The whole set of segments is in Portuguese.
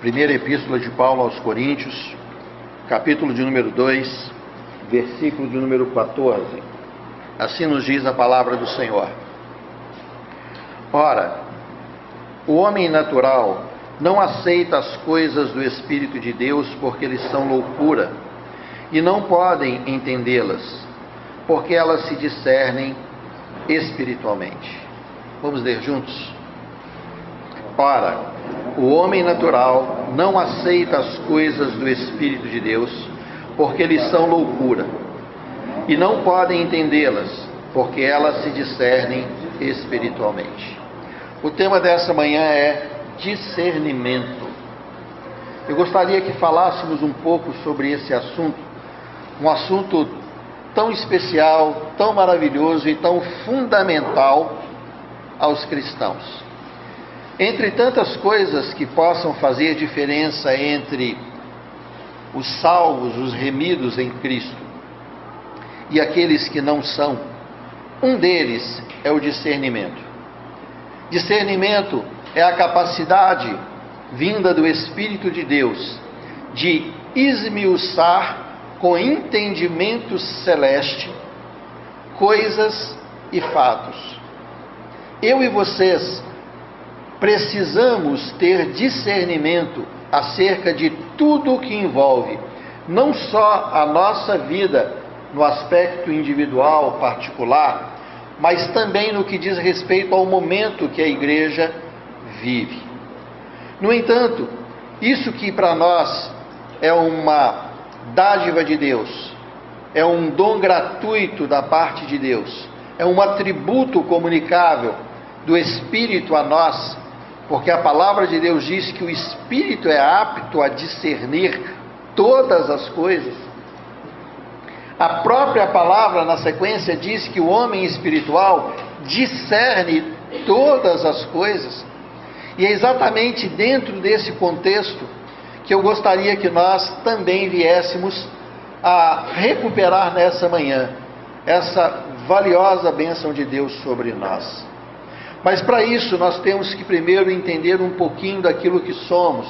Primeira Epístola de Paulo aos Coríntios, capítulo de número 2, versículo de número 14. Assim nos diz a palavra do Senhor. Ora, o homem natural não aceita as coisas do Espírito de Deus porque eles são loucura e não podem entendê-las, porque elas se discernem espiritualmente. Vamos ler juntos? Ora, o homem natural não aceita as coisas do Espírito de Deus, porque eles são loucura, e não podem entendê-las, porque elas se discernem espiritualmente. O tema dessa manhã é discernimento. Eu gostaria que falássemos um pouco sobre esse assunto, um assunto tão especial, tão maravilhoso e tão fundamental aos cristãos. Entre tantas coisas que possam fazer diferença entre os salvos, os remidos em Cristo, e aqueles que não são, um deles é o discernimento. Discernimento é a capacidade vinda do Espírito de Deus de esmiuçar com entendimento celeste coisas e fatos. Eu e vocês precisamos ter discernimento acerca de tudo o que envolve não só a nossa vida no aspecto individual, particular, mas também no que diz respeito ao momento que a igreja vive. No entanto, isso que para nós é uma dádiva de Deus, é um dom gratuito da parte de Deus, é um atributo comunicável do Espírito a nós, porque a palavra de Deus diz que o espírito é apto a discernir todas as coisas. A própria palavra, na sequência, diz que o homem espiritual discerne todas as coisas. E é exatamente dentro desse contexto que eu gostaria que nós também viéssemos a recuperar nessa manhã essa valiosa bênção de Deus sobre nós. Mas para isso nós temos que primeiro entender um pouquinho daquilo que somos,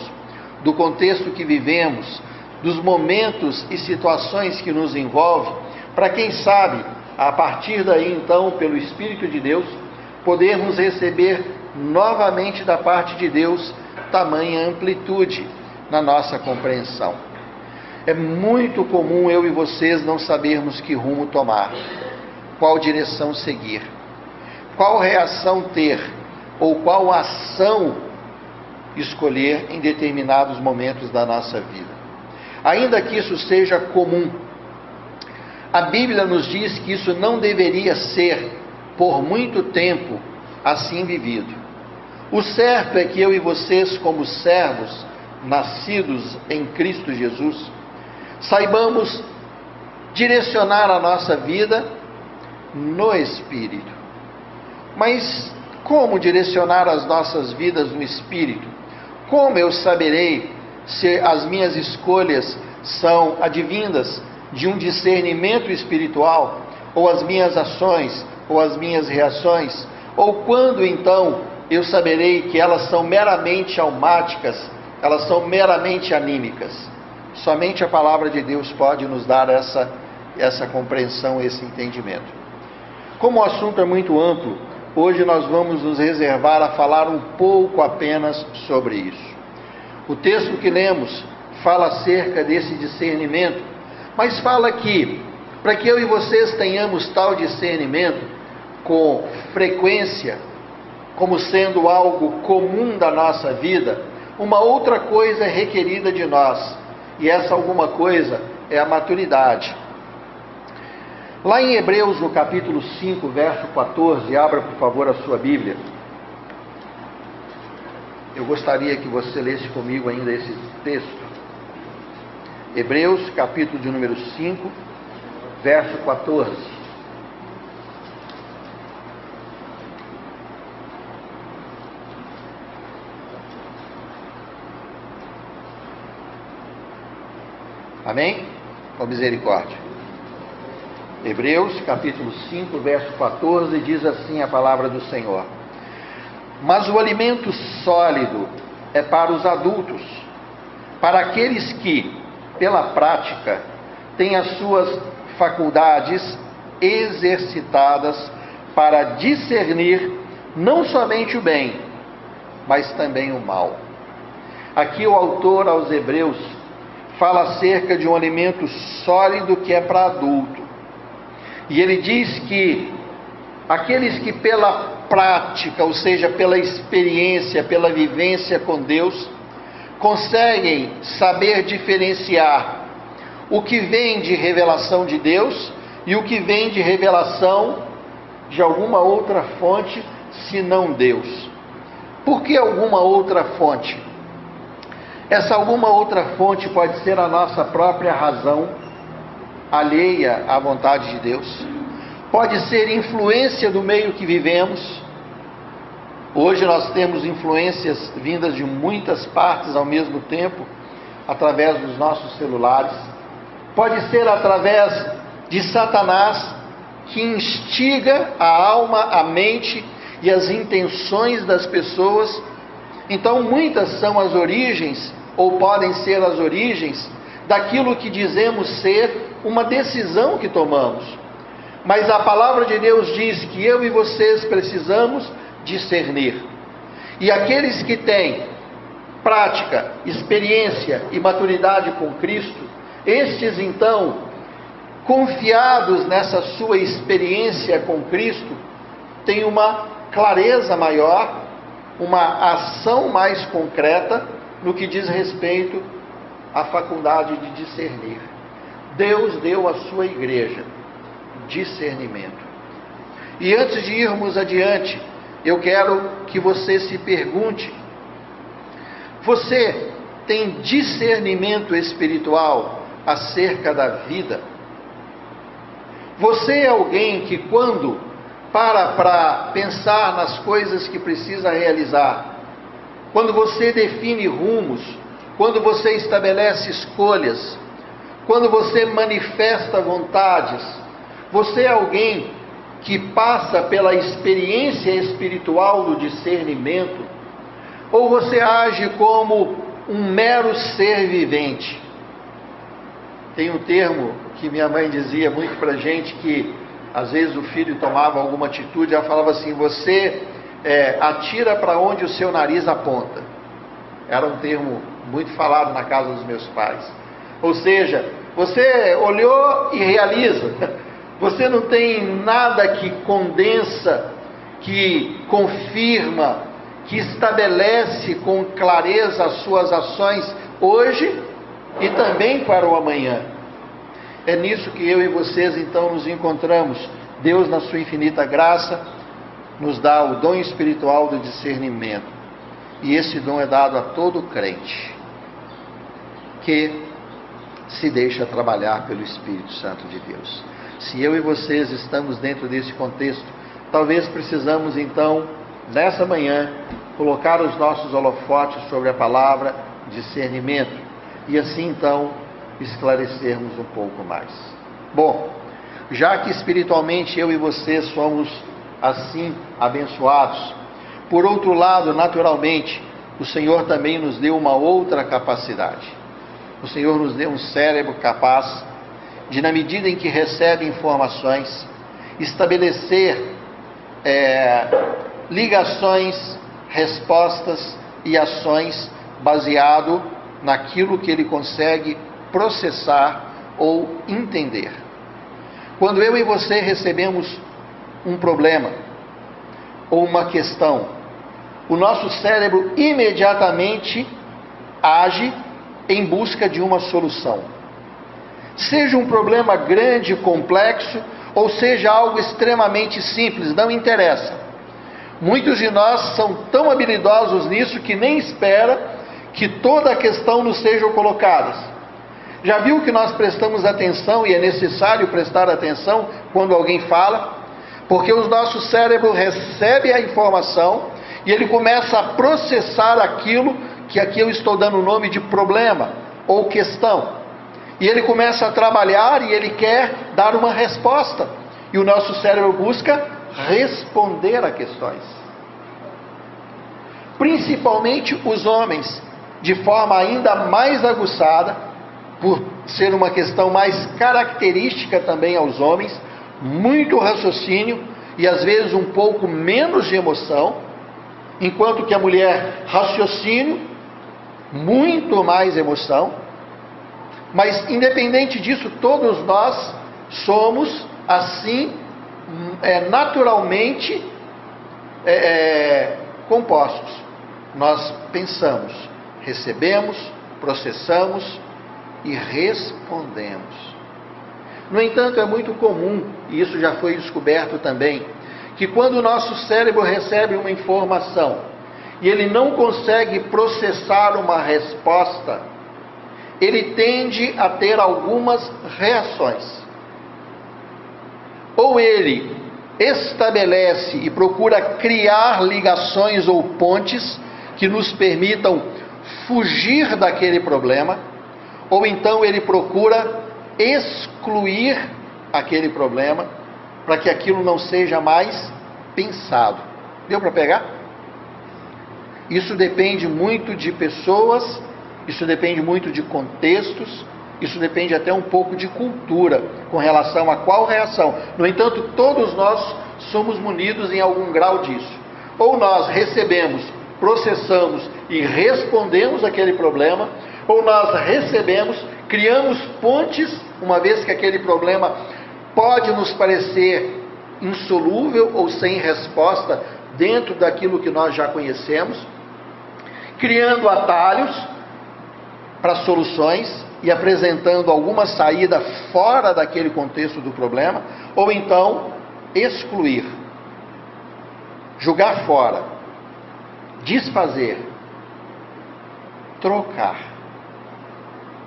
do contexto que vivemos, dos momentos e situações que nos envolvem, para quem sabe, a partir daí então, pelo Espírito de Deus, podermos receber novamente da parte de Deus tamanha amplitude na nossa compreensão. É muito comum eu e vocês não sabermos que rumo tomar, qual direção seguir qual reação ter ou qual ação escolher em determinados momentos da nossa vida. Ainda que isso seja comum, a Bíblia nos diz que isso não deveria ser por muito tempo assim vivido. O certo é que eu e vocês, como servos nascidos em Cristo Jesus, saibamos direcionar a nossa vida no Espírito. Mas como direcionar as nossas vidas no espírito? Como eu saberei se as minhas escolhas são advindas de um discernimento espiritual, ou as minhas ações, ou as minhas reações? Ou quando então eu saberei que elas são meramente almáticas, elas são meramente anímicas? Somente a palavra de Deus pode nos dar essa, essa compreensão, esse entendimento. Como o assunto é muito amplo, Hoje nós vamos nos reservar a falar um pouco apenas sobre isso. O texto que lemos fala acerca desse discernimento, mas fala que, para que eu e vocês tenhamos tal discernimento com frequência, como sendo algo comum da nossa vida, uma outra coisa é requerida de nós, e essa alguma coisa é a maturidade. Lá em Hebreus, no capítulo 5, verso 14, abra por favor a sua Bíblia. Eu gostaria que você lesse comigo ainda esse texto. Hebreus, capítulo de número 5, verso 14. Amém? Com misericórdia. Hebreus capítulo 5, verso 14, diz assim a palavra do Senhor: Mas o alimento sólido é para os adultos, para aqueles que, pela prática, têm as suas faculdades exercitadas para discernir não somente o bem, mas também o mal. Aqui o autor aos Hebreus fala acerca de um alimento sólido que é para adulto. E ele diz que aqueles que pela prática, ou seja, pela experiência, pela vivência com Deus, conseguem saber diferenciar o que vem de revelação de Deus e o que vem de revelação de alguma outra fonte, senão Deus. Por que alguma outra fonte? Essa alguma outra fonte pode ser a nossa própria razão, alheia à vontade de Deus, pode ser influência do meio que vivemos. Hoje nós temos influências vindas de muitas partes ao mesmo tempo, através dos nossos celulares. Pode ser através de Satanás, que instiga a alma, a mente e as intenções das pessoas. Então, muitas são as origens, ou podem ser as origens, daquilo que dizemos ser uma decisão que tomamos. Mas a palavra de Deus diz que eu e vocês precisamos discernir. E aqueles que têm prática, experiência e maturidade com Cristo, estes então confiados nessa sua experiência com Cristo, têm uma clareza maior, uma ação mais concreta no que diz respeito à faculdade de discernir. Deus deu à sua igreja discernimento. E antes de irmos adiante, eu quero que você se pergunte: você tem discernimento espiritual acerca da vida? Você é alguém que, quando para para pensar nas coisas que precisa realizar, quando você define rumos, quando você estabelece escolhas, quando você manifesta vontades, você é alguém que passa pela experiência espiritual do discernimento, ou você age como um mero ser vivente? Tem um termo que minha mãe dizia muito para gente que às vezes o filho tomava alguma atitude, ela falava assim: você é, atira para onde o seu nariz aponta. Era um termo muito falado na casa dos meus pais. Ou seja, você olhou e realiza. Você não tem nada que condensa, que confirma, que estabelece com clareza as suas ações hoje e também para o amanhã. É nisso que eu e vocês então nos encontramos. Deus, na sua infinita graça, nos dá o dom espiritual do discernimento. E esse dom é dado a todo crente que se deixa trabalhar pelo Espírito Santo de Deus. Se eu e vocês estamos dentro desse contexto, talvez precisamos então, nessa manhã, colocar os nossos holofotes sobre a palavra discernimento. E assim então esclarecermos um pouco mais. Bom, já que espiritualmente eu e você somos assim abençoados, por outro lado, naturalmente, o Senhor também nos deu uma outra capacidade. O Senhor nos deu um cérebro capaz de, na medida em que recebe informações, estabelecer é, ligações, respostas e ações baseado naquilo que ele consegue processar ou entender. Quando eu e você recebemos um problema ou uma questão, o nosso cérebro imediatamente age em busca de uma solução. Seja um problema grande, complexo, ou seja algo extremamente simples, não interessa. Muitos de nós são tão habilidosos nisso que nem espera que toda a questão nos seja colocada. Já viu que nós prestamos atenção e é necessário prestar atenção quando alguém fala? Porque o nosso cérebro recebe a informação e ele começa a processar aquilo que aqui eu estou dando o nome de problema ou questão. E ele começa a trabalhar e ele quer dar uma resposta. E o nosso cérebro busca responder a questões. Principalmente os homens de forma ainda mais aguçada, por ser uma questão mais característica também aos homens, muito raciocínio e às vezes um pouco menos de emoção, enquanto que a mulher raciocínio, muito mais emoção. Mas independente disso, todos nós somos assim é, naturalmente é, é, compostos. Nós pensamos, recebemos, processamos e respondemos. No entanto, é muito comum, e isso já foi descoberto também, que quando o nosso cérebro recebe uma informação e ele não consegue processar uma resposta, ele tende a ter algumas reações. Ou ele estabelece e procura criar ligações ou pontes que nos permitam fugir daquele problema, ou então ele procura excluir aquele problema para que aquilo não seja mais pensado. Deu para pegar? Isso depende muito de pessoas, isso depende muito de contextos, isso depende até um pouco de cultura com relação a qual reação. No entanto, todos nós somos munidos em algum grau disso. Ou nós recebemos, processamos e respondemos aquele problema, ou nós recebemos, criamos pontes, uma vez que aquele problema pode nos parecer insolúvel ou sem resposta dentro daquilo que nós já conhecemos, criando atalhos para soluções e apresentando alguma saída fora daquele contexto do problema, ou então excluir, jogar fora, desfazer, trocar.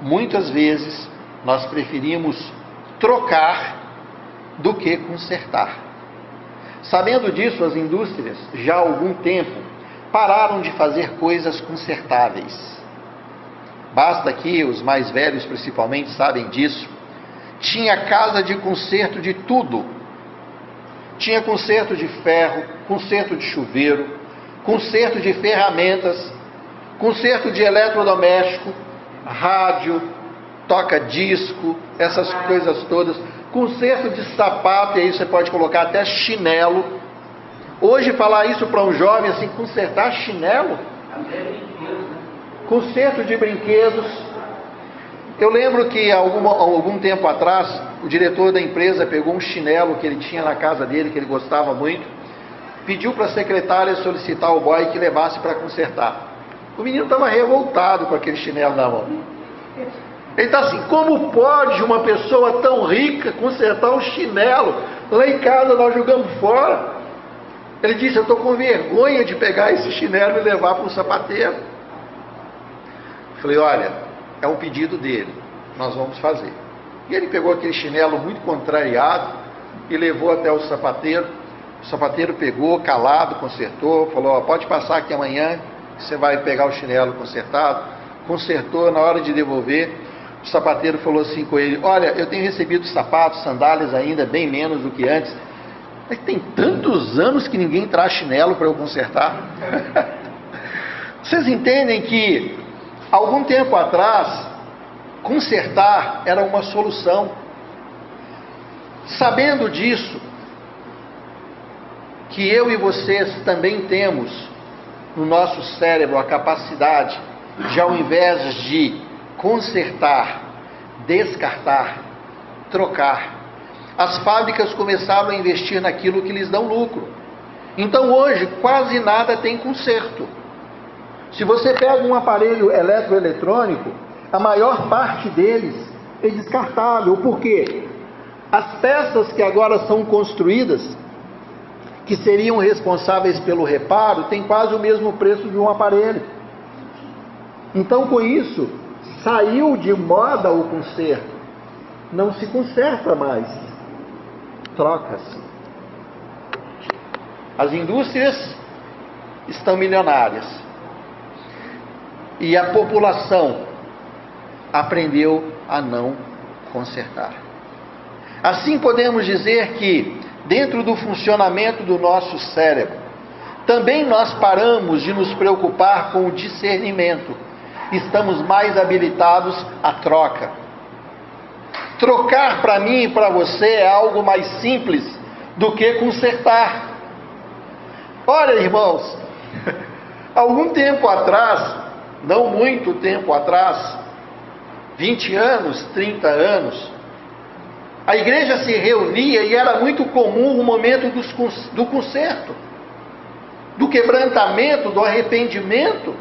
Muitas vezes nós preferimos trocar do que consertar. Sabendo disso, as indústrias, já há algum tempo, pararam de fazer coisas consertáveis Basta que os mais velhos principalmente sabem disso. Tinha casa de conserto de tudo. Tinha conserto de ferro, conserto de chuveiro, conserto de ferramentas, conserto de eletrodoméstico, rádio, toca disco, essas coisas todas, conserto de sapato, e aí você pode colocar até chinelo. Hoje falar isso para um jovem assim, consertar chinelo, conserto de brinquedos. Eu lembro que algum, algum tempo atrás, o diretor da empresa pegou um chinelo que ele tinha na casa dele, que ele gostava muito, pediu para a secretária solicitar o boy que levasse para consertar. O menino estava revoltado com aquele chinelo na mão. Ele está assim: como pode uma pessoa tão rica consertar um chinelo? Lá em casa nós jogamos fora. Ele disse: Eu estou com vergonha de pegar esse chinelo e levar para o sapateiro. Falei, olha, é um pedido dele, nós vamos fazer. E ele pegou aquele chinelo muito contrariado e levou até o sapateiro. O sapateiro pegou, calado, consertou, falou, pode passar aqui amanhã, você vai pegar o chinelo consertado. Consertou, na hora de devolver, o sapateiro falou assim com ele, olha, eu tenho recebido sapatos, sandálias ainda, bem menos do que antes. Mas tem tantos anos que ninguém traz chinelo para eu consertar. Vocês entendem que Algum tempo atrás, consertar era uma solução. Sabendo disso, que eu e vocês também temos no nosso cérebro a capacidade de, ao invés de consertar, descartar, trocar, as fábricas começaram a investir naquilo que lhes dão lucro. Então hoje quase nada tem conserto. Se você pega um aparelho eletroeletrônico, a maior parte deles é descartável. Por quê? As peças que agora são construídas, que seriam responsáveis pelo reparo, têm quase o mesmo preço de um aparelho. Então, com isso, saiu de moda o conserto. Não se conserta mais. Troca-se. As indústrias estão milionárias e a população aprendeu a não consertar. Assim podemos dizer que, dentro do funcionamento do nosso cérebro, também nós paramos de nos preocupar com o discernimento estamos mais habilitados à troca. Trocar para mim e para você é algo mais simples do que consertar. Olha, irmãos, algum tempo atrás, não muito tempo atrás, 20 anos, 30 anos, a igreja se reunia e era muito comum o momento do conserto, do quebrantamento, do arrependimento,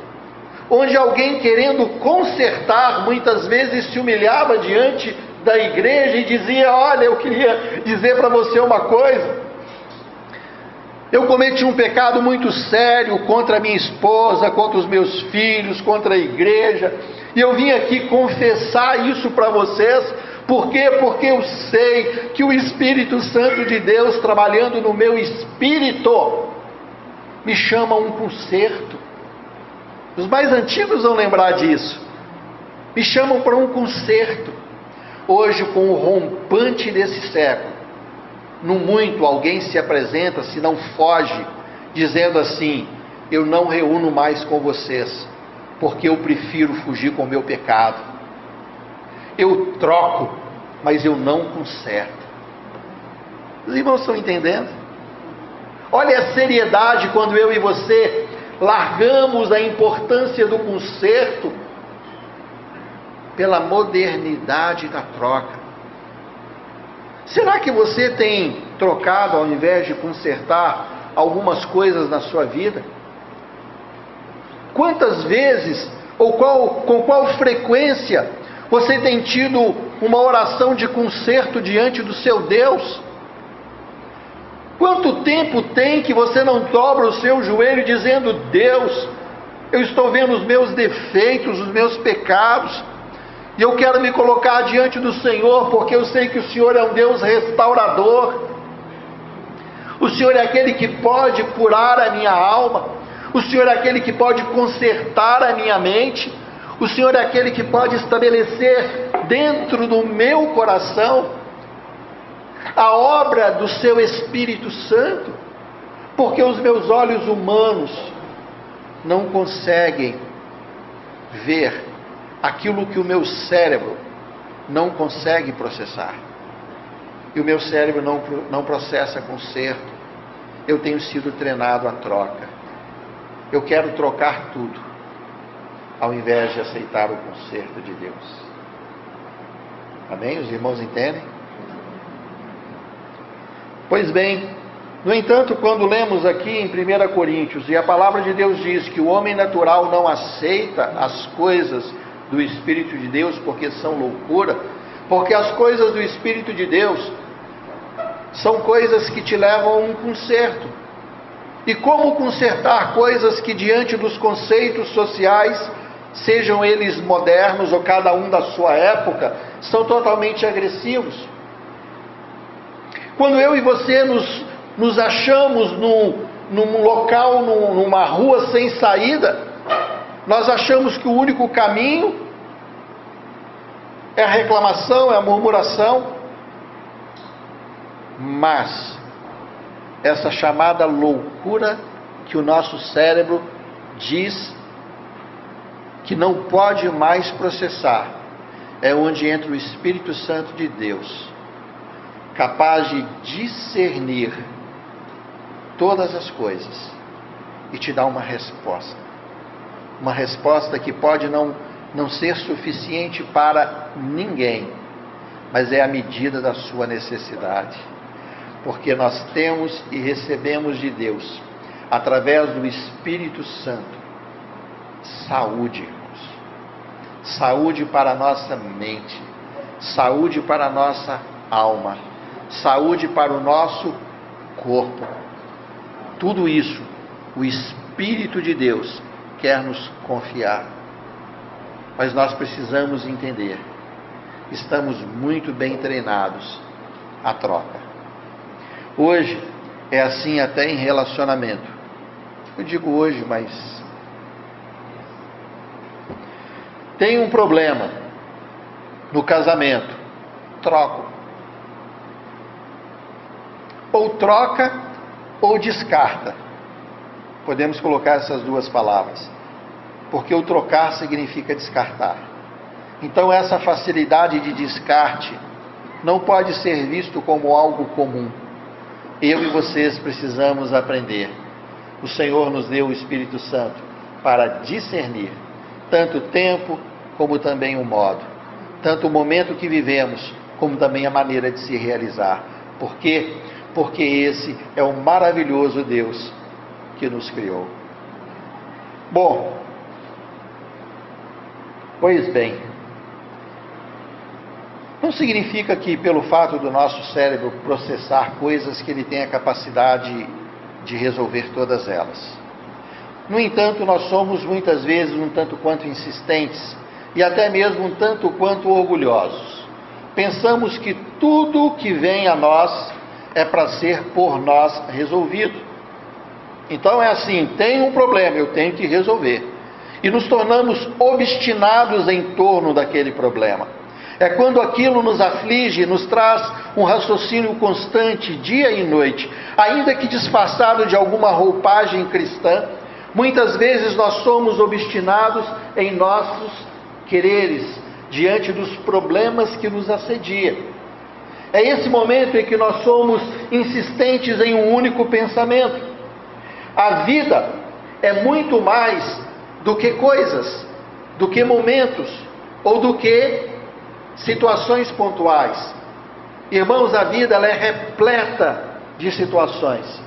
onde alguém querendo consertar muitas vezes se humilhava diante da igreja e dizia: Olha, eu queria dizer para você uma coisa. Eu cometi um pecado muito sério contra a minha esposa, contra os meus filhos, contra a igreja, e eu vim aqui confessar isso para vocês, por quê? Porque eu sei que o Espírito Santo de Deus, trabalhando no meu espírito, me chama a um conserto. Os mais antigos vão lembrar disso. Me chamam para um conserto. Hoje, com o rompante desse século, no muito alguém se apresenta, se não foge, dizendo assim: Eu não reúno mais com vocês, porque eu prefiro fugir com o meu pecado eu troco, mas eu não conserto. Os irmãos estão entendendo? Olha a seriedade quando eu e você largamos a importância do conserto pela modernidade da troca. Será que você tem trocado ao invés de consertar algumas coisas na sua vida? Quantas vezes ou qual, com qual frequência você tem tido uma oração de conserto diante do seu Deus? Quanto tempo tem que você não dobra o seu joelho dizendo: Deus, eu estou vendo os meus defeitos, os meus pecados, e eu quero me colocar diante do Senhor, porque eu sei que o Senhor é um Deus restaurador. O Senhor é aquele que pode curar a minha alma. O Senhor é aquele que pode consertar a minha mente. O Senhor é aquele que pode estabelecer dentro do meu coração a obra do seu Espírito Santo, porque os meus olhos humanos não conseguem ver aquilo que o meu cérebro não consegue processar. E o meu cérebro não, não processa conserto. Eu tenho sido treinado à troca. Eu quero trocar tudo ao invés de aceitar o conserto de Deus. Amém? Os irmãos entendem? Pois bem, no entanto, quando lemos aqui em 1 Coríntios, e a palavra de Deus diz que o homem natural não aceita as coisas do Espírito de Deus porque são loucura, porque as coisas do Espírito de Deus são coisas que te levam a um conserto. E como consertar coisas que, diante dos conceitos sociais, sejam eles modernos ou cada um da sua época, são totalmente agressivos. Quando eu e você nos, nos achamos num, num local, num, numa rua sem saída, nós achamos que o único caminho é a reclamação, é a murmuração, mas essa chamada loucura que o nosso cérebro diz que não pode mais processar, é onde entra o Espírito Santo de Deus, capaz de discernir todas as coisas e te dar uma resposta. Uma resposta que pode não, não ser suficiente para ninguém, mas é a medida da sua necessidade. Porque nós temos e recebemos de Deus, através do Espírito Santo, saúde, irmãos. Saúde para a nossa mente, saúde para a nossa alma, saúde para o nosso corpo. Tudo isso o Espírito de Deus quer nos confiar. Mas nós precisamos entender, estamos muito bem treinados à troca. Hoje é assim até em relacionamento. Eu digo hoje, mas tem um problema no casamento, troco. Ou troca ou descarta. Podemos colocar essas duas palavras. Porque o trocar significa descartar. Então, essa facilidade de descarte não pode ser visto como algo comum. Eu e vocês precisamos aprender. O Senhor nos deu o Espírito Santo para discernir tanto o tempo como também o modo, tanto o momento que vivemos como também a maneira de se realizar. Por quê? Porque esse é o maravilhoso Deus que nos criou. Bom, pois bem, não significa que, pelo fato do nosso cérebro processar coisas, que ele tenha capacidade de resolver todas elas. No entanto, nós somos muitas vezes um tanto quanto insistentes e até mesmo um tanto quanto orgulhosos. Pensamos que tudo que vem a nós é para ser por nós resolvido. Então é assim: tem um problema, eu tenho que resolver. E nos tornamos obstinados em torno daquele problema. É quando aquilo nos aflige, nos traz um raciocínio constante, dia e noite, ainda que disfarçado de alguma roupagem cristã. Muitas vezes nós somos obstinados em nossos quereres, diante dos problemas que nos assediam. É esse momento em que nós somos insistentes em um único pensamento. A vida é muito mais do que coisas, do que momentos ou do que situações pontuais. Irmãos, a vida é repleta de situações.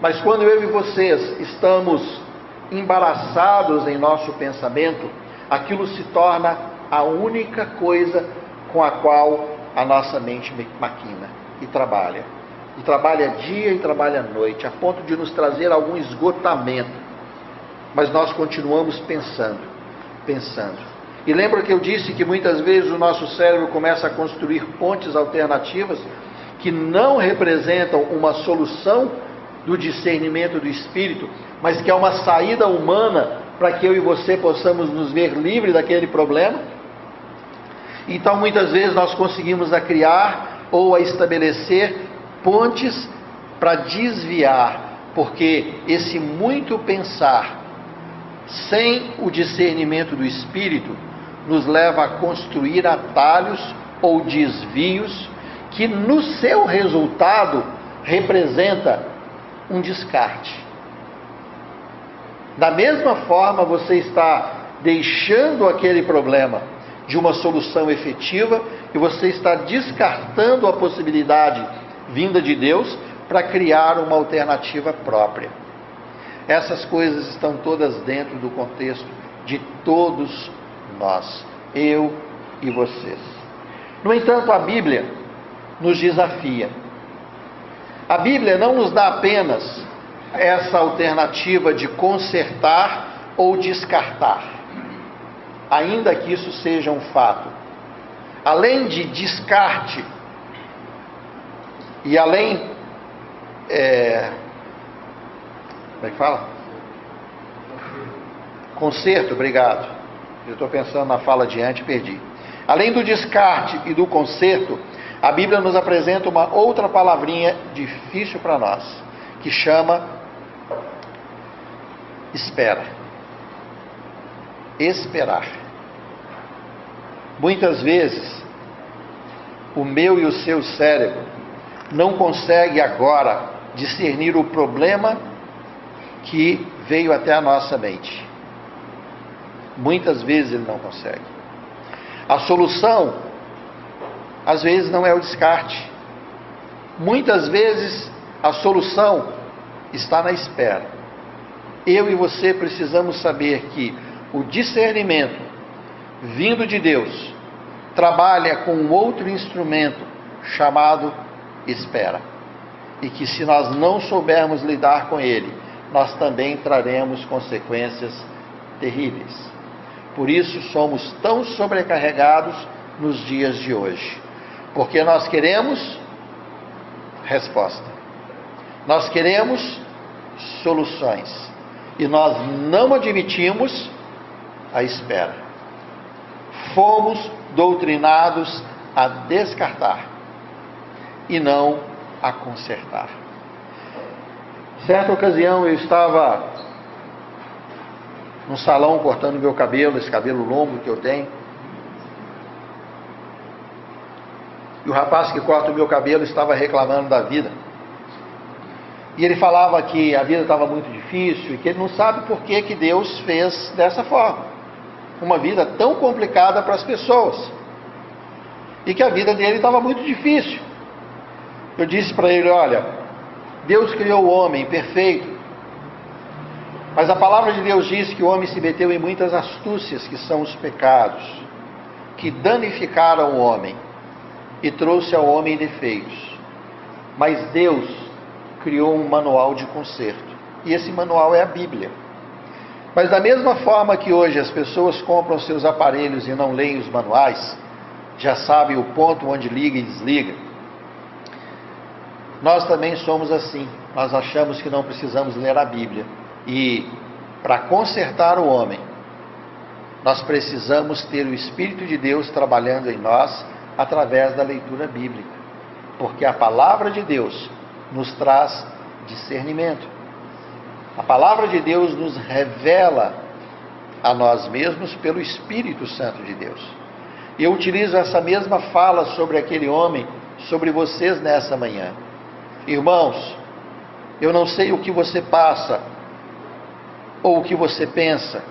Mas quando eu e vocês estamos embaraçados em nosso pensamento, aquilo se torna a única coisa com a qual a nossa mente maquina e trabalha. E trabalha dia e trabalha noite, a ponto de nos trazer algum esgotamento. Mas nós continuamos pensando, pensando. E lembra que eu disse que muitas vezes o nosso cérebro começa a construir pontes alternativas que não representam uma solução do discernimento do espírito, mas que é uma saída humana para que eu e você possamos nos ver livres daquele problema? Então muitas vezes nós conseguimos a criar ou a estabelecer pontes para desviar, porque esse muito pensar sem o discernimento do espírito nos leva a construir atalhos ou desvios que no seu resultado representa um descarte. Da mesma forma, você está deixando aquele problema de uma solução efetiva e você está descartando a possibilidade vinda de Deus para criar uma alternativa própria. Essas coisas estão todas dentro do contexto de todos nós, eu e vocês. No entanto, a Bíblia nos desafia. A Bíblia não nos dá apenas essa alternativa de consertar ou descartar, ainda que isso seja um fato. Além de descarte e além. É, como é que fala? Conserto, obrigado. Eu estou pensando na fala adiante e perdi. Além do descarte e do conserto, a Bíblia nos apresenta uma outra palavrinha difícil para nós, que chama espera. Esperar. Muitas vezes, o meu e o seu cérebro não consegue agora discernir o problema que veio até a nossa mente. Muitas vezes ele não consegue. A solução, às vezes, não é o descarte. Muitas vezes, a solução está na espera. Eu e você precisamos saber que o discernimento vindo de Deus trabalha com um outro instrumento chamado espera. E que se nós não soubermos lidar com ele, nós também traremos consequências terríveis. Por isso somos tão sobrecarregados nos dias de hoje. Porque nós queremos resposta. Nós queremos soluções. E nós não admitimos a espera. Fomos doutrinados a descartar e não a consertar. Certa ocasião eu estava num salão cortando meu cabelo, esse cabelo longo que eu tenho. E o rapaz que corta o meu cabelo estava reclamando da vida. E ele falava que a vida estava muito difícil e que ele não sabe por que, que Deus fez dessa forma. Uma vida tão complicada para as pessoas. E que a vida dele estava muito difícil. Eu disse para ele: Olha, Deus criou o homem perfeito. Mas a palavra de Deus diz que o homem se meteu em muitas astúcias, que são os pecados, que danificaram o homem e trouxe ao homem defeitos. Mas Deus criou um manual de conserto. E esse manual é a Bíblia. Mas da mesma forma que hoje as pessoas compram seus aparelhos e não leem os manuais, já sabem o ponto onde liga e desliga, nós também somos assim. Nós achamos que não precisamos ler a Bíblia. E para consertar o homem, nós precisamos ter o Espírito de Deus trabalhando em nós através da leitura bíblica. Porque a palavra de Deus nos traz discernimento. A palavra de Deus nos revela a nós mesmos pelo Espírito Santo de Deus. E eu utilizo essa mesma fala sobre aquele homem, sobre vocês nessa manhã. Irmãos, eu não sei o que você passa, ou o que você pensa,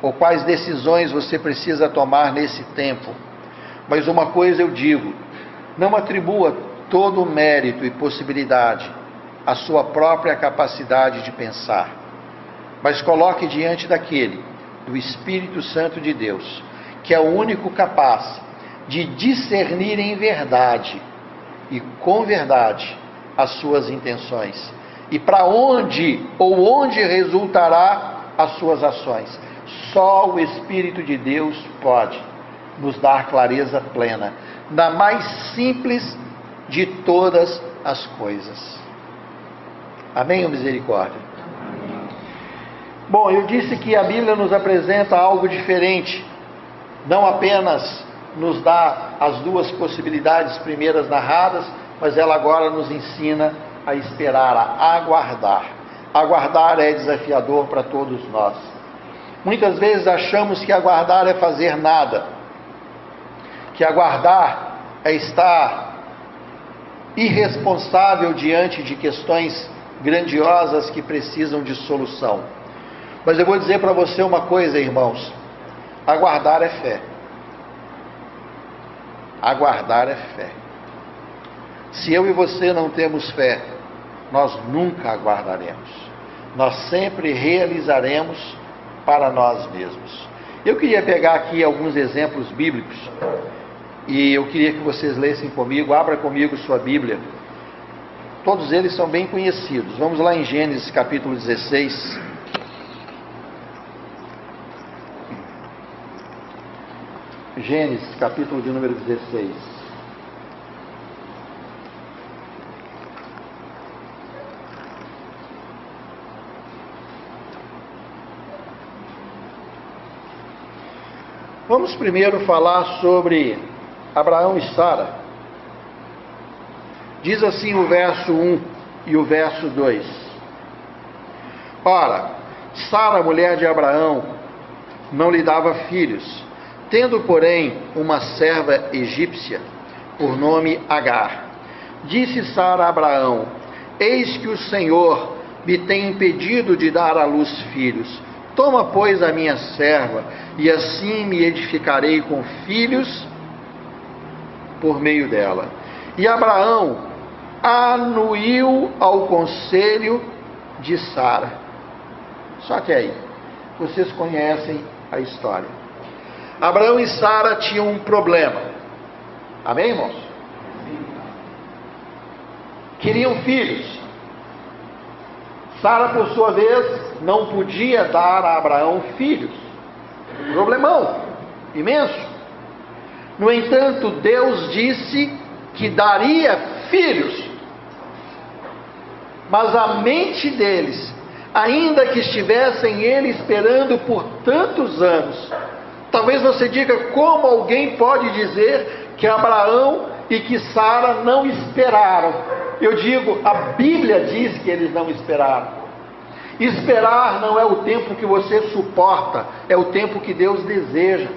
ou quais decisões você precisa tomar nesse tempo, mas uma coisa eu digo: não atribua todo o mérito e possibilidade à sua própria capacidade de pensar, mas coloque diante daquele, do Espírito Santo de Deus, que é o único capaz de discernir em verdade e com verdade as suas intenções e para onde ou onde resultará as suas ações. Só o Espírito de Deus pode nos dar clareza plena na mais simples de todas as coisas. Amém ou misericórdia? Bom, eu disse que a Bíblia nos apresenta algo diferente, não apenas nos dá as duas possibilidades primeiras narradas, mas ela agora nos ensina a esperar, a aguardar. Aguardar é desafiador para todos nós. Muitas vezes achamos que aguardar é fazer nada, que aguardar é estar irresponsável diante de questões grandiosas que precisam de solução. Mas eu vou dizer para você uma coisa, irmãos: aguardar é fé. Aguardar é fé. Se eu e você não temos fé, nós nunca aguardaremos. Nós sempre realizaremos para nós mesmos. Eu queria pegar aqui alguns exemplos bíblicos e eu queria que vocês lessem comigo, abra comigo sua Bíblia. Todos eles são bem conhecidos. Vamos lá em Gênesis capítulo 16. Gênesis capítulo de número 16. Vamos primeiro falar sobre Abraão e Sara. Diz assim o verso 1 e o verso 2. Ora, Sara, mulher de Abraão, não lhe dava filhos, tendo, porém, uma serva egípcia, por nome Agar. Disse Sara a Abraão: Eis que o Senhor me tem impedido de dar à luz filhos. Toma, pois, a minha serva, e assim me edificarei com filhos por meio dela. E Abraão anuiu ao conselho de Sara. Só que aí, vocês conhecem a história. Abraão e Sara tinham um problema. Amém, irmãos? Queriam filhos. Sara, por sua vez, não podia dar a Abraão filhos. Um problemão imenso. No entanto, Deus disse que daria filhos. Mas a mente deles, ainda que estivessem ele esperando por tantos anos, talvez você diga como alguém pode dizer que Abraão e que Sara não esperaram. Eu digo, a Bíblia diz que eles não esperaram. Esperar não é o tempo que você suporta, é o tempo que Deus deseja.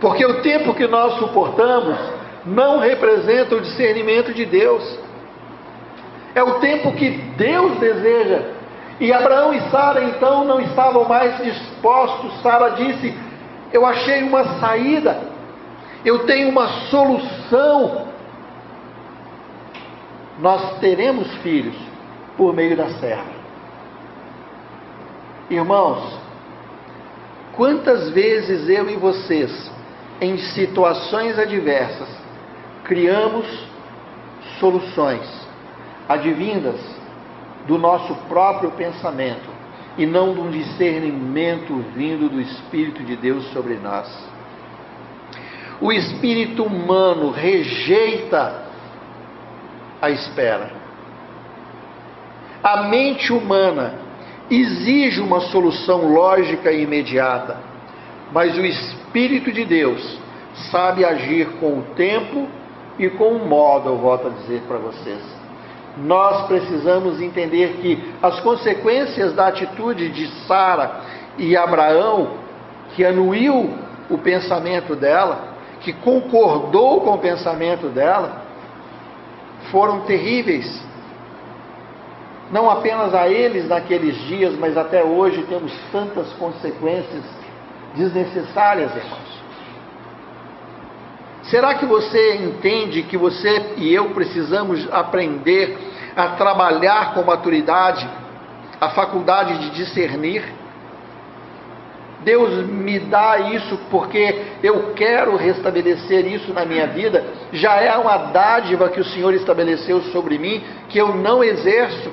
Porque o tempo que nós suportamos não representa o discernimento de Deus. É o tempo que Deus deseja. E Abraão e Sara então não estavam mais dispostos. Sara disse: Eu achei uma saída, eu tenho uma solução. Nós teremos filhos por meio da serra. Irmãos, quantas vezes eu e vocês, em situações adversas, criamos soluções advindas do nosso próprio pensamento e não de um discernimento vindo do Espírito de Deus sobre nós. O espírito humano rejeita a espera. A mente humana exige uma solução lógica e imediata, mas o Espírito de Deus sabe agir com o tempo e com o modo, eu volto a dizer para vocês. Nós precisamos entender que as consequências da atitude de Sara e Abraão, que anuiu o pensamento dela, que concordou com o pensamento dela, foram terríveis. Não apenas a eles naqueles dias, mas até hoje temos tantas consequências desnecessárias, irmãos. Será que você entende que você e eu precisamos aprender a trabalhar com maturidade a faculdade de discernir? Deus me dá isso porque eu quero restabelecer isso na minha vida. Já é uma dádiva que o Senhor estabeleceu sobre mim que eu não exerço.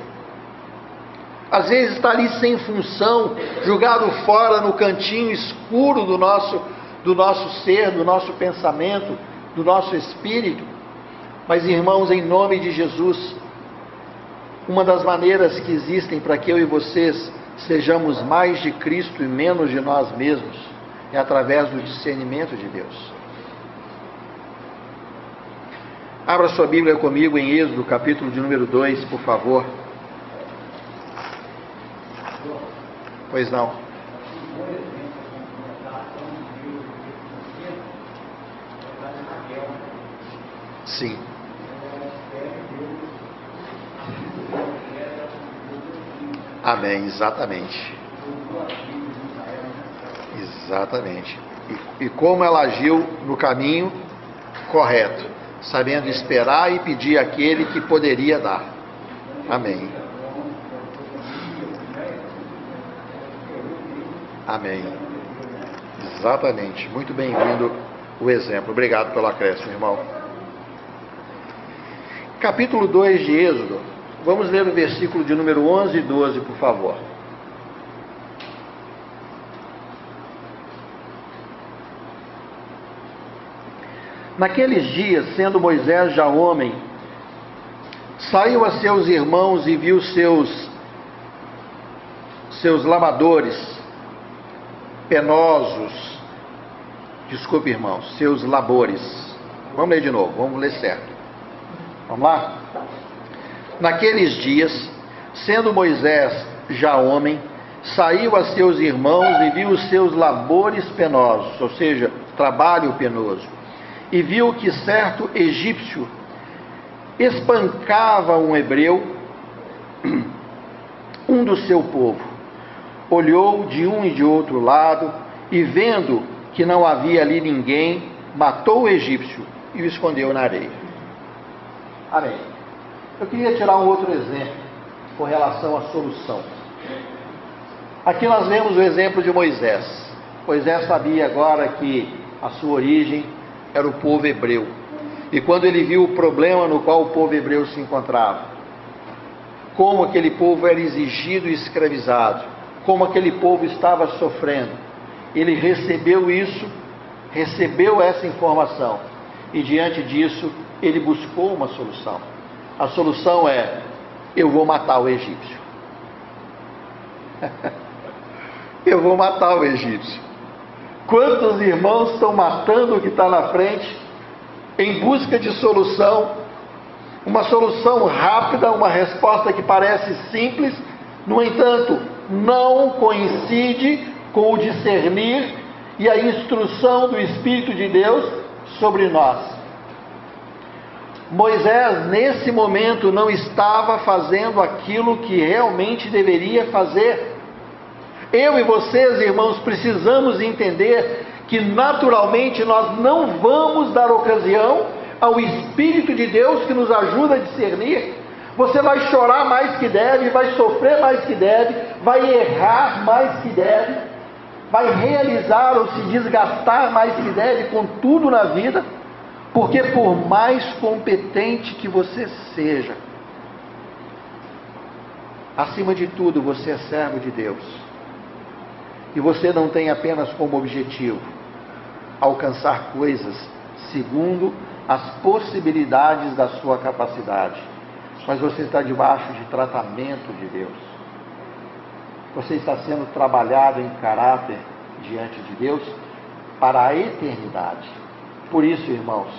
Às vezes está ali sem função, jogado fora no cantinho escuro do nosso do nosso ser, do nosso pensamento, do nosso espírito. Mas, irmãos, em nome de Jesus, uma das maneiras que existem para que eu e vocês sejamos mais de Cristo e menos de nós mesmos é através do discernimento de Deus. Abra sua Bíblia comigo em Êxodo, capítulo de número 2, por favor. Pois não. Sim. Amém, exatamente. Exatamente. E, e, como ela agiu no caminho correto, sabendo esperar e pedir aquele que poderia dar. Amém. Amém. Exatamente. Muito bem-vindo o exemplo. Obrigado pelo acréscimo, irmão capítulo 2 de Êxodo. Vamos ler o versículo de número 11 e 12, por favor. Naqueles dias, sendo Moisés já homem, saiu a seus irmãos e viu seus seus lavadores penosos. Desculpe, irmãos, seus labores. Vamos ler de novo, vamos ler certo. Vamos lá? Naqueles dias, sendo Moisés já homem, saiu a seus irmãos e viu os seus labores penosos, ou seja, trabalho penoso, e viu que certo egípcio espancava um hebreu, um do seu povo. Olhou de um e de outro lado e, vendo que não havia ali ninguém, matou o egípcio e o escondeu na areia. Amém. Eu queria tirar um outro exemplo com relação à solução. Aqui nós vemos o exemplo de Moisés. Moisés sabia agora que a sua origem era o povo hebreu. E quando ele viu o problema no qual o povo hebreu se encontrava, como aquele povo era exigido e escravizado, como aquele povo estava sofrendo, ele recebeu isso, recebeu essa informação e diante disso ele buscou uma solução. A solução é: eu vou matar o egípcio. eu vou matar o egípcio. Quantos irmãos estão matando o que está na frente em busca de solução? Uma solução rápida, uma resposta que parece simples, No entanto, não coincide com o discernir e a instrução do Espírito de Deus sobre nós. Moisés, nesse momento, não estava fazendo aquilo que realmente deveria fazer. Eu e vocês, irmãos, precisamos entender que naturalmente nós não vamos dar ocasião ao Espírito de Deus que nos ajuda a discernir. Você vai chorar mais que deve, vai sofrer mais que deve, vai errar mais que deve, vai realizar ou se desgastar mais que deve com tudo na vida, porque por mais competente que você seja, acima de tudo você é servo de Deus. E você não tem apenas como objetivo alcançar coisas segundo as possibilidades da sua capacidade, mas você está debaixo de tratamento de Deus. Você está sendo trabalhado em caráter diante de Deus para a eternidade. Por isso, irmãos,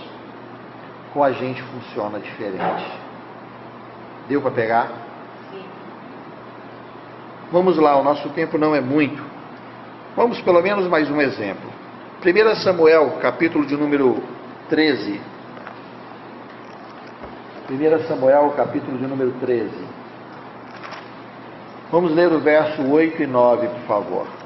com a gente funciona diferente. Deu para pegar? Vamos lá, o nosso tempo não é muito. Vamos pelo menos mais um exemplo. 1 Samuel, capítulo de número 13. 1 Samuel, capítulo de número 13. Vamos ler o verso 8 e 9, por favor.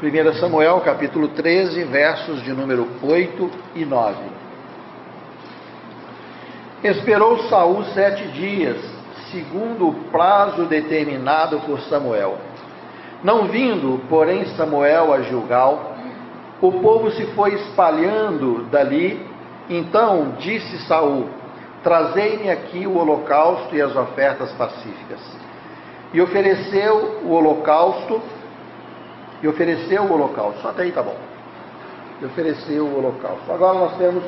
Primeira Samuel, capítulo 13, versos de número 8 e 9. Esperou Saul sete dias segundo o prazo determinado por Samuel. Não vindo, porém, Samuel a Gilgal, o povo se foi espalhando dali. Então disse Saul: Trazei-me aqui o holocausto e as ofertas pacíficas. E ofereceu o holocausto, e ofereceu o holocausto. Até aí tá bom. E ofereceu o holocausto. Agora nós temos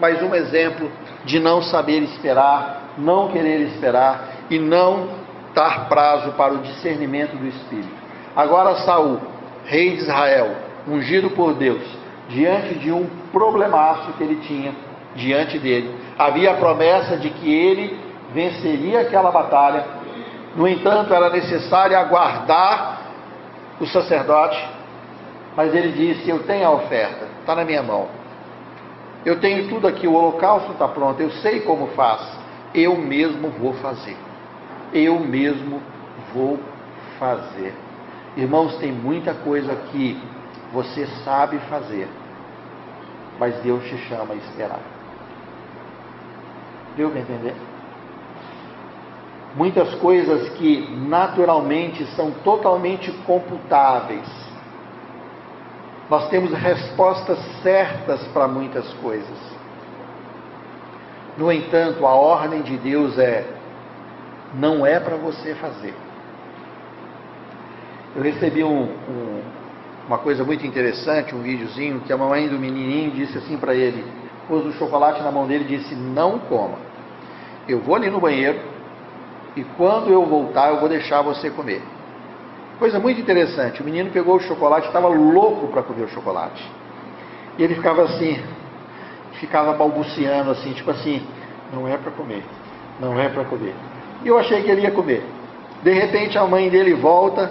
mais um exemplo de não saber esperar, não querer esperar e não dar prazo para o discernimento do Espírito. Agora Saul, rei de Israel, ungido por Deus, diante de um problemaço que ele tinha diante dele, havia a promessa de que ele venceria aquela batalha. No entanto, era necessário aguardar o sacerdote, mas ele disse: Eu tenho a oferta, está na minha mão. Eu tenho tudo aqui, o holocausto está pronto, eu sei como faz, eu mesmo vou fazer eu mesmo vou fazer. Irmãos, tem muita coisa que você sabe fazer, mas Deus te chama a esperar. Deu para entender? Muitas coisas que naturalmente são totalmente computáveis. Nós temos respostas certas para muitas coisas. No entanto, a ordem de Deus é não é para você fazer. Eu recebi um, um, uma coisa muito interessante, um videozinho, que a mamãe do menininho disse assim para ele, pôs o chocolate na mão dele e disse, não coma. Eu vou ali no banheiro e quando eu voltar eu vou deixar você comer. Coisa muito interessante, o menino pegou o chocolate, estava louco para comer o chocolate. E ele ficava assim, ficava balbuciando assim, tipo assim, não é para comer, não é para comer. E eu achei que ele ia comer. De repente a mãe dele volta,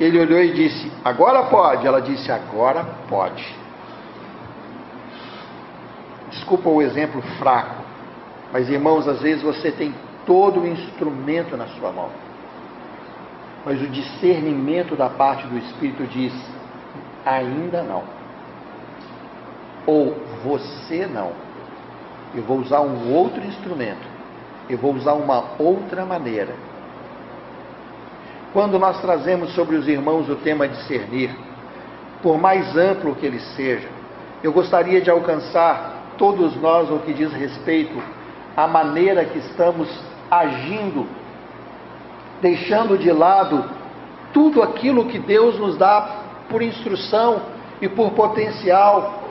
ele olhou e disse: Agora pode. Ela disse: Agora pode. Desculpa o exemplo fraco, mas irmãos, às vezes você tem todo o instrumento na sua mão, mas o discernimento da parte do Espírito diz: ainda não. Ou você não. Eu vou usar um outro instrumento eu vou usar uma outra maneira. Quando nós trazemos sobre os irmãos o tema discernir, por mais amplo que ele seja, eu gostaria de alcançar todos nós no que diz respeito à maneira que estamos agindo, deixando de lado tudo aquilo que Deus nos dá por instrução e por potencial.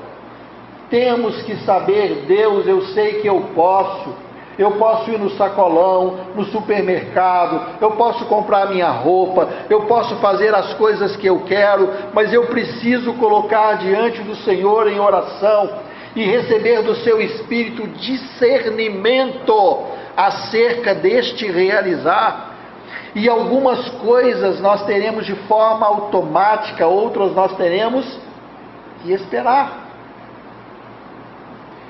Temos que saber, Deus, eu sei que eu posso, Eu posso ir no sacolão, no supermercado, eu posso comprar minha roupa, eu posso fazer as coisas que eu quero, mas eu preciso colocar diante do Senhor em oração e receber do seu espírito discernimento acerca deste realizar. E algumas coisas nós teremos de forma automática, outras nós teremos que esperar.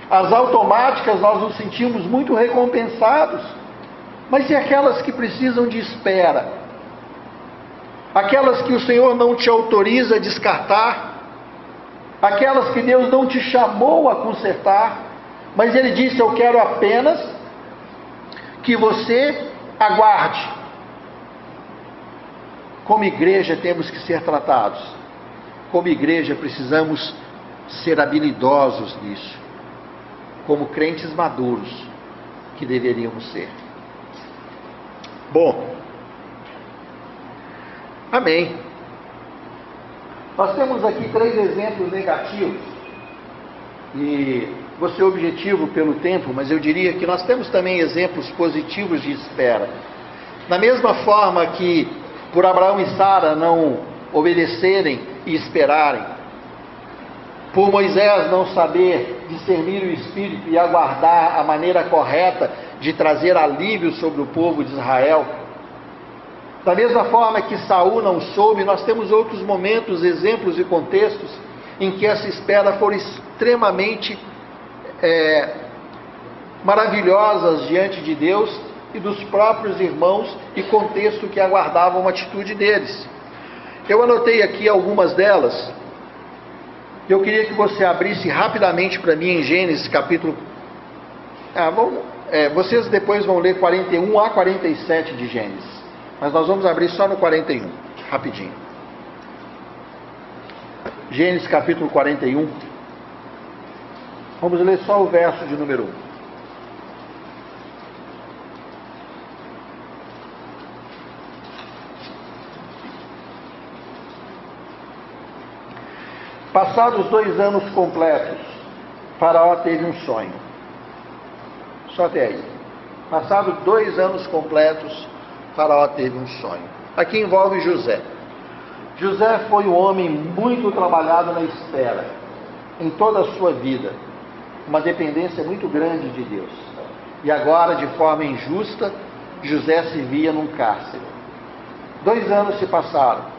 As automáticas nós nos sentimos muito recompensados, mas e aquelas que precisam de espera? Aquelas que o Senhor não te autoriza a descartar? Aquelas que Deus não te chamou a consertar? Mas Ele disse: Eu quero apenas que você aguarde. Como igreja temos que ser tratados. Como igreja precisamos ser habilidosos nisso como crentes maduros que deveríamos ser. Bom, amém. Nós temos aqui três exemplos negativos e vou ser objetivo pelo tempo, mas eu diria que nós temos também exemplos positivos de espera. Da mesma forma que por Abraão e Sara não obedecerem e esperarem, por Moisés não saber discernir o Espírito e aguardar a maneira correta de trazer alívio sobre o povo de Israel. Da mesma forma que Saul não soube, nós temos outros momentos, exemplos e contextos em que essa espera foi extremamente é, maravilhosas diante de Deus e dos próprios irmãos e contexto que aguardavam a atitude deles. Eu anotei aqui algumas delas, eu queria que você abrisse rapidamente para mim em Gênesis capítulo. Ah, vamos, é, vocês depois vão ler 41 a 47 de Gênesis. Mas nós vamos abrir só no 41, rapidinho. Gênesis capítulo 41. Vamos ler só o verso de número 1. Passados dois anos completos, Faraó teve um sonho. Só até aí. Passados dois anos completos, Faraó teve um sonho. Aqui envolve José. José foi um homem muito trabalhado na espera, em toda a sua vida. Uma dependência muito grande de Deus. E agora, de forma injusta, José se via num cárcere. Dois anos se passaram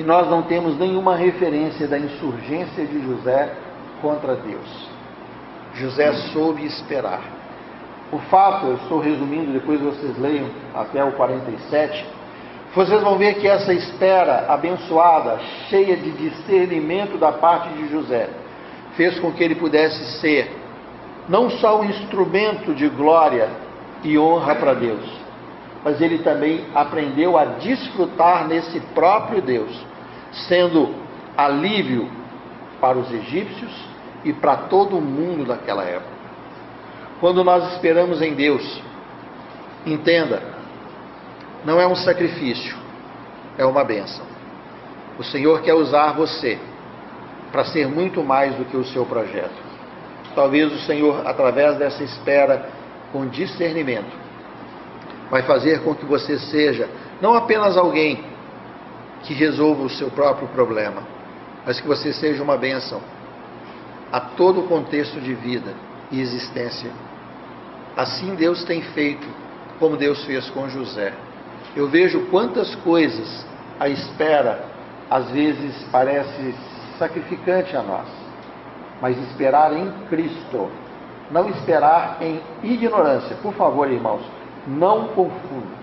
e nós não temos nenhuma referência da insurgência de José contra Deus. José soube esperar. O fato, eu estou resumindo, depois vocês leiam até o 47, vocês vão ver que essa espera abençoada, cheia de discernimento da parte de José, fez com que ele pudesse ser não só um instrumento de glória e honra para Deus, mas ele também aprendeu a desfrutar nesse próprio Deus, sendo alívio para os egípcios e para todo o mundo daquela época. Quando nós esperamos em Deus, entenda, não é um sacrifício, é uma bênção. O Senhor quer usar você para ser muito mais do que o seu projeto. Talvez o Senhor, através dessa espera com discernimento, vai fazer com que você seja não apenas alguém que resolva o seu próprio problema, mas que você seja uma bênção a todo o contexto de vida e existência. Assim Deus tem feito, como Deus fez com José. Eu vejo quantas coisas a espera às vezes parece sacrificante a nós, mas esperar em Cristo, não esperar em ignorância. Por favor, irmãos, não confunda.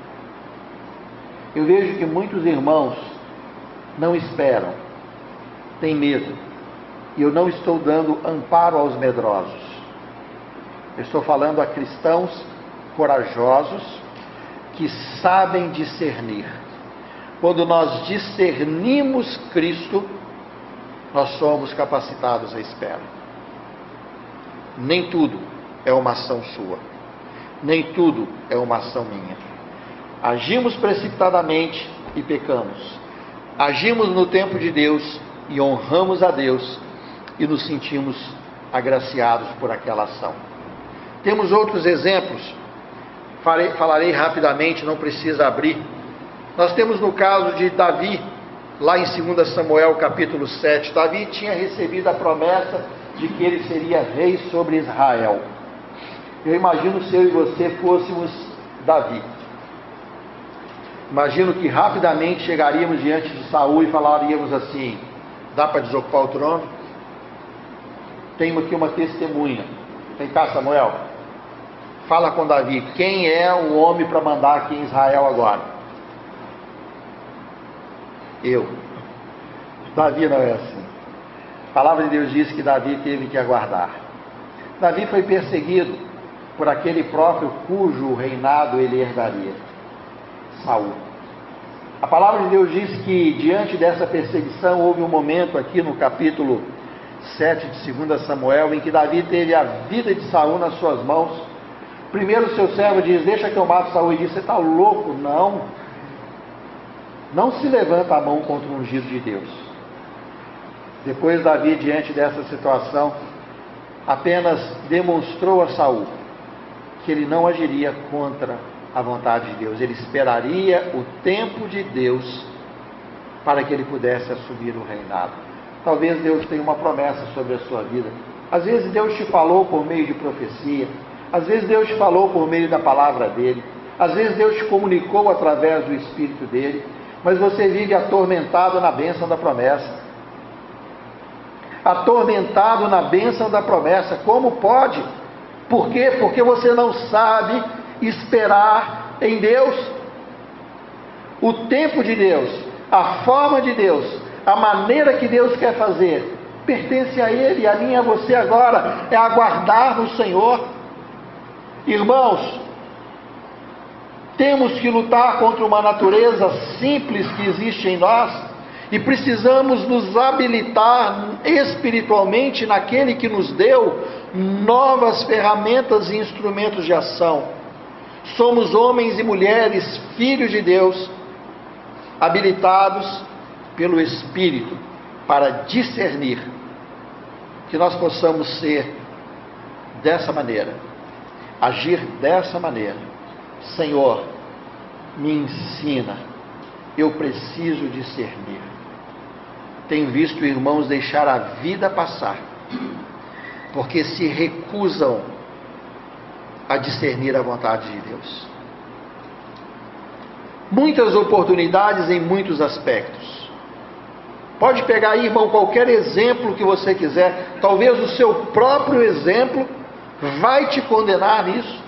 Eu vejo que muitos irmãos não esperam, têm medo. E eu não estou dando amparo aos medrosos. Eu estou falando a cristãos corajosos que sabem discernir. Quando nós discernimos Cristo, nós somos capacitados à espera. Nem tudo é uma ação sua, nem tudo é uma ação minha. Agimos precipitadamente e pecamos agimos no tempo de Deus e honramos a Deus e nos sentimos agraciados por aquela ação. Temos outros exemplos, falarei rapidamente, não precisa abrir. Nós temos no caso de Davi, lá em 2 Samuel capítulo 7, Davi tinha recebido a promessa de que ele seria rei sobre Israel. Eu imagino se eu e você fôssemos Davi. Imagino que rapidamente chegaríamos diante de Saul e falaríamos assim: dá para desocupar o trono? Tenho aqui uma testemunha. Vem cá, Samuel. Fala com Davi: quem é o homem para mandar aqui em Israel agora? Eu. Davi não é assim. A palavra de Deus diz que Davi teve que aguardar. Davi foi perseguido por aquele próprio cujo reinado ele herdaria, Saul. A palavra de Deus diz que diante dessa perseguição houve um momento aqui no capítulo 7 de 2 Samuel em que Davi teve a vida de Saul nas suas mãos. Primeiro seu servo diz: Deixa que eu mato Saul. E diz: Você está louco? Não. Não se levanta a mão contra o ungido de Deus. Depois Davi, diante dessa situação, apenas demonstrou a Saul que ele não agiria contra a vontade de Deus, ele esperaria o tempo de Deus para que ele pudesse assumir o reinado. Talvez Deus tenha uma promessa sobre a sua vida. Às vezes Deus te falou por meio de profecia, às vezes Deus te falou por meio da palavra dele, às vezes Deus te comunicou através do Espírito dele, mas você vive atormentado na bênção da promessa. Atormentado na bênção da promessa, como pode? Por quê? Porque você não sabe esperar em Deus. O tempo de Deus, a forma de Deus, a maneira que Deus quer fazer, pertence a Ele, a mim a você agora, é aguardar no Senhor. Irmãos, temos que lutar contra uma natureza simples que existe em nós e precisamos nos habilitar espiritualmente naquele que nos deu novas ferramentas e instrumentos de ação. Somos homens e mulheres, filhos de Deus, habilitados pelo Espírito para discernir, que nós possamos ser dessa maneira, agir dessa maneira. Senhor, me ensina, eu preciso discernir. Tenho visto irmãos deixar a vida passar porque se recusam a discernir a vontade de Deus. Muitas oportunidades em muitos aspectos. Pode pegar aí, irmão, qualquer exemplo que você quiser. Talvez o seu próprio exemplo vai te condenar nisso.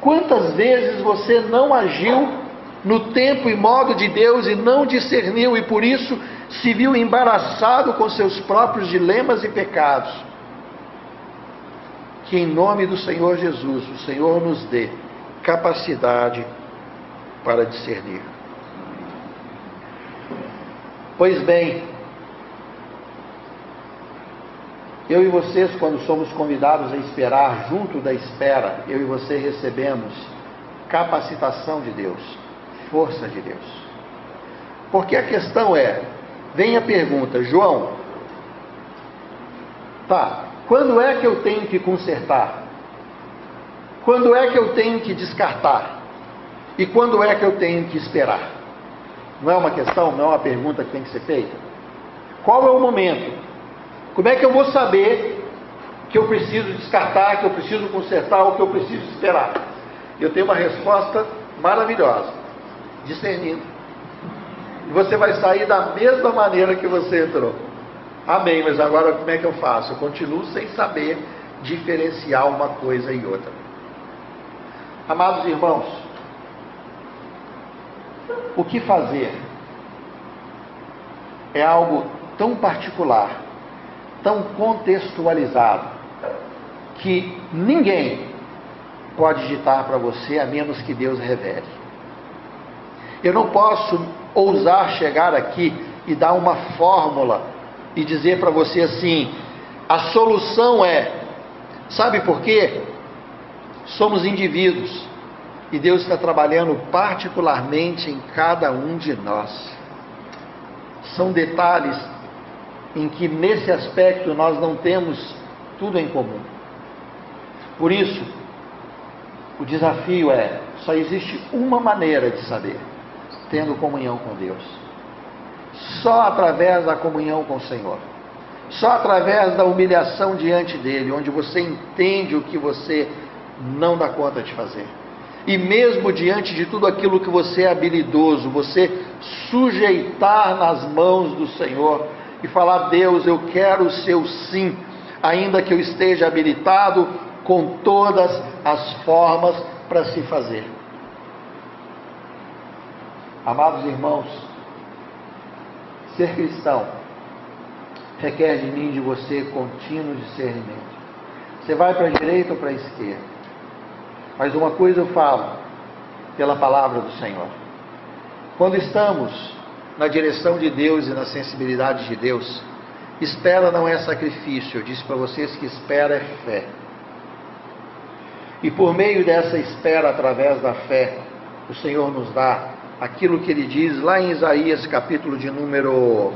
Quantas vezes você não agiu no tempo e modo de Deus e não discerniu e por isso se viu embaraçado com seus próprios dilemas e pecados. Que em nome do Senhor Jesus, o Senhor nos dê capacidade para discernir. Pois bem, eu e vocês, quando somos convidados a esperar junto da espera, eu e você recebemos capacitação de Deus, força de Deus. Porque a questão é, Vem a pergunta, João, tá, quando é que eu tenho que consertar? Quando é que eu tenho que descartar? E quando é que eu tenho que esperar? Não é uma questão, não é uma pergunta que tem que ser feita? Qual é o momento? Como é que eu vou saber que eu preciso descartar, que eu preciso consertar ou que eu preciso esperar? Eu tenho uma resposta maravilhosa: discernindo e você vai sair da mesma maneira que você entrou. Amém, mas agora como é que eu faço? Eu continuo sem saber diferenciar uma coisa e outra. Amados irmãos, o que fazer é algo tão particular, tão contextualizado, que ninguém pode ditar para você a menos que Deus revele. Eu não posso ousar chegar aqui e dar uma fórmula e dizer para você assim: a solução é. Sabe por quê? Somos indivíduos e Deus está trabalhando particularmente em cada um de nós. São detalhes em que, nesse aspecto, nós não temos tudo em comum. Por isso, o desafio é: só existe uma maneira de saber, tendo comunhão com Deus. Só através da comunhão com o Senhor. Só através da humilhação diante dele, onde você entende o que você não dá conta de fazer. E mesmo diante de tudo aquilo que você é habilidoso, você sujeitar nas mãos do Senhor e falar: Deus, eu quero o seu sim, ainda que eu esteja habilitado com todas as formas para se fazer. Amados irmãos, ser cristão requer de mim e de você contínuo discernimento. Você vai para a direita ou para a esquerda? Mas uma coisa eu falo pela palavra do Senhor. Quando estamos na direção de Deus e na sensibilidade de Deus, espera não é sacrifício. Eu disse para vocês que espera é fé. E por meio dessa espera, através da fé, o Senhor nos dá aquilo que ele diz lá em Isaías, capítulo de número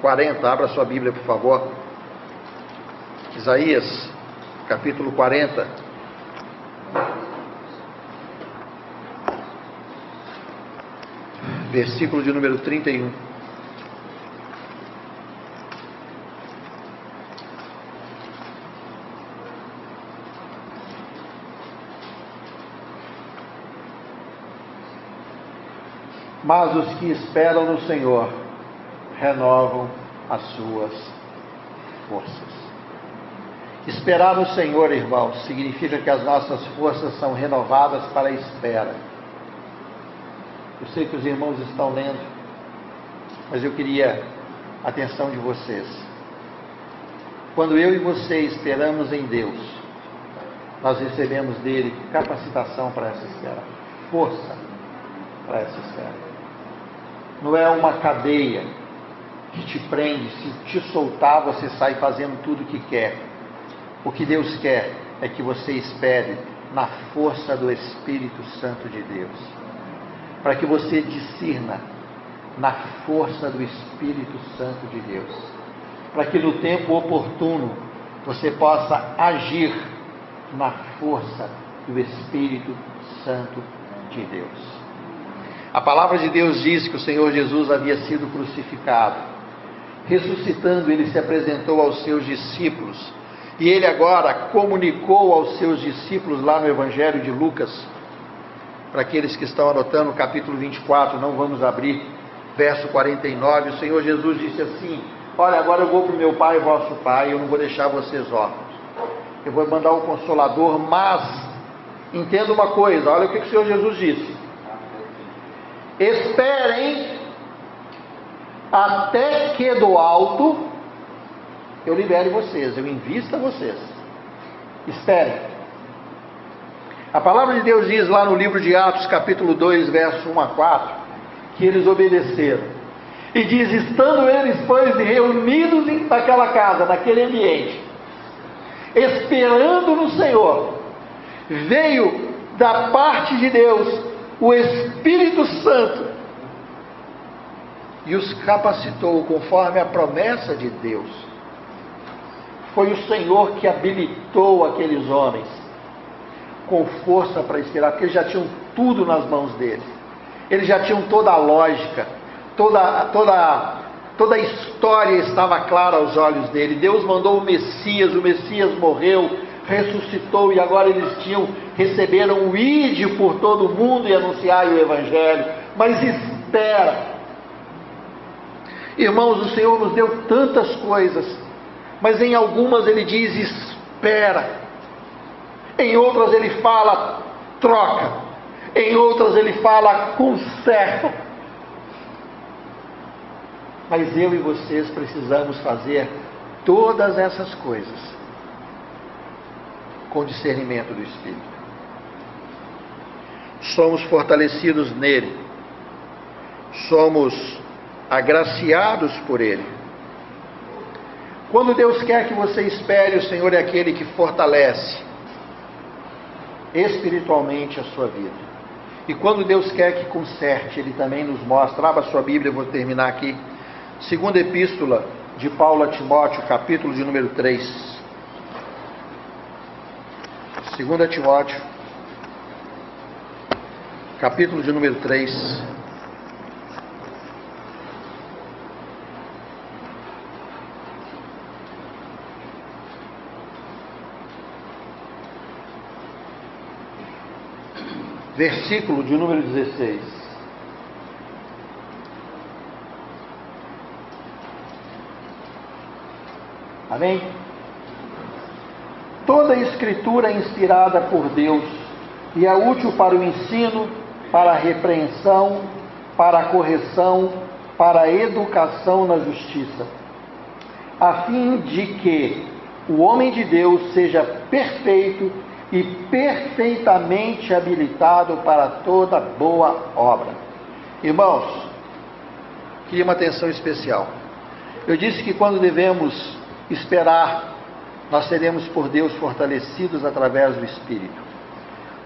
40. Abra sua Bíblia, por favor. Isaías, capítulo 40. Versículo de número 31. Mas os que esperam no Senhor renovam as suas forças. Esperar no Senhor, irmãos, significa que as nossas forças são renovadas para a espera. Eu sei que os irmãos estão lendo, mas eu queria a atenção de vocês. Quando eu e você esperamos em Deus, nós recebemos dele capacitação para essa espera, força para essa espera não é uma cadeia que te prende, se te soltar, você sai fazendo tudo o que quer. O que Deus quer é que você espere na força do Espírito Santo de Deus, para que você discirna na força do Espírito Santo de Deus, para que no tempo oportuno você possa agir na força do Espírito Santo de Deus. A palavra de Deus diz que o Senhor Jesus havia sido crucificado. Ressuscitando, ele se apresentou aos seus discípulos. E ele agora comunicou aos seus discípulos lá no Evangelho de Lucas, para aqueles que estão anotando, capítulo 24, não vamos abrir, verso 49. O Senhor Jesus disse assim: Olha, agora eu vou para o meu Pai, vosso Pai, eu não vou deixar vocês órfãos. Eu vou mandar um consolador, mas entenda uma coisa: olha o que o Senhor Jesus disse Esperem até que do alto eu libere vocês, eu invista vocês. Esperem. A palavra de Deus diz lá no livro de Atos, capítulo 2, verso 1 a 4, que eles obedeceram. E diz: estando eles, pois, reunidos naquela casa, naquele ambiente, esperando no Senhor, veio da parte de Deus o Espírito Santo e os capacitou conforme a promessa de Deus. Foi o Senhor que habilitou aqueles homens com força para esperar, porque eles já tinham tudo nas mãos deles. Eles já tinham toda a lógica, toda, toda, toda a história estava clara aos olhos dele. Deus mandou o Messias, o Messias morreu, ressuscitou e agora eles tinham receberam o ide por todo o mundo e anunciar o evangelho. Mas espera. Irmãos, o Senhor nos deu tantas coisas, mas em algumas ele diz espera. Em outras ele fala troca. Em outras ele fala conserta. Mas eu e vocês precisamos fazer todas essas coisas com discernimento do Espírito. Somos fortalecidos nele, somos agraciados por ele. Quando Deus quer que você espere, o Senhor é aquele que fortalece espiritualmente a sua vida. E quando Deus quer que conserte, Ele também nos mostra. Abra sua Bíblia, eu vou terminar aqui. Segunda Epístola de Paulo a Timóteo, capítulo de número 3. 2 Timóteo, capítulo de número 3. Versículo de número 16. Amém? Toda a escritura é inspirada por Deus e é útil para o ensino, para a repreensão, para a correção, para a educação na justiça, a fim de que o homem de Deus seja perfeito e perfeitamente habilitado para toda boa obra. Irmãos, queria uma atenção especial. Eu disse que quando devemos esperar, nós seremos por Deus fortalecidos através do Espírito.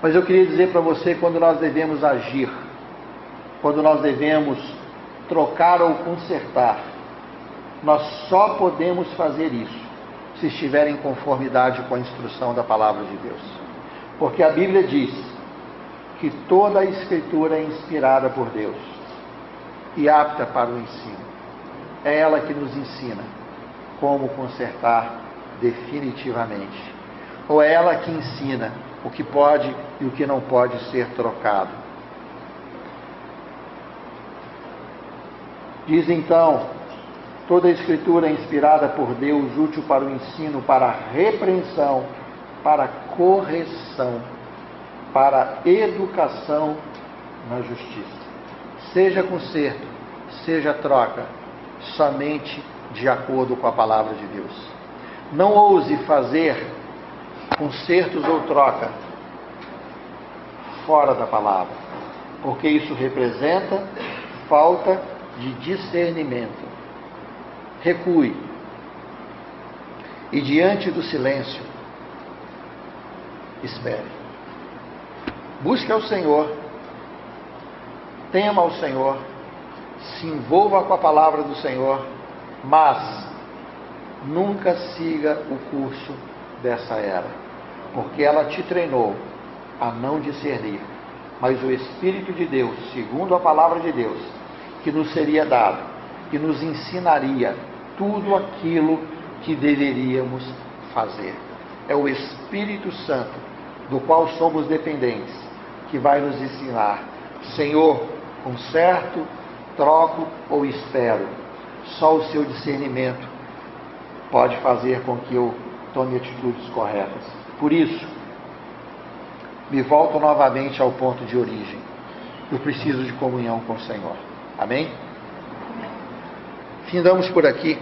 Mas eu queria dizer para você quando nós devemos agir, quando nós devemos trocar ou consertar. Nós só podemos fazer isso se estiver em conformidade com a instrução da palavra de Deus. Porque a Bíblia diz que toda a Escritura é inspirada por Deus e apta para o ensino. É ela que nos ensina como consertar definitivamente. Ou é ela que ensina o que pode e o que não pode ser trocado. Diz então Toda a Escritura é inspirada por Deus, útil para o ensino, para a repreensão, para a correção, para a educação na justiça. Seja conserto, seja troca, somente de acordo com a palavra de Deus. Não ouse fazer consertos ou troca fora da palavra, porque isso representa falta de discernimento recue. E diante do silêncio, espere. Busque ao Senhor, tema ao Senhor, se envolva com a palavra do Senhor, mas nunca siga o curso dessa era, porque ela te treinou a não discernir. Mas o Espírito de Deus, segundo a palavra de Deus, que nos seria dado, que nos ensinaria tudo aquilo que deveríamos fazer. É o Espírito Santo, do qual somos dependentes, que vai nos ensinar: Senhor, conserto, troco ou espero. Só o seu discernimento pode fazer com que eu tome atitudes corretas. Por isso, me volto novamente ao ponto de origem. Eu preciso de comunhão com o Senhor. Amém? Findamos por aqui.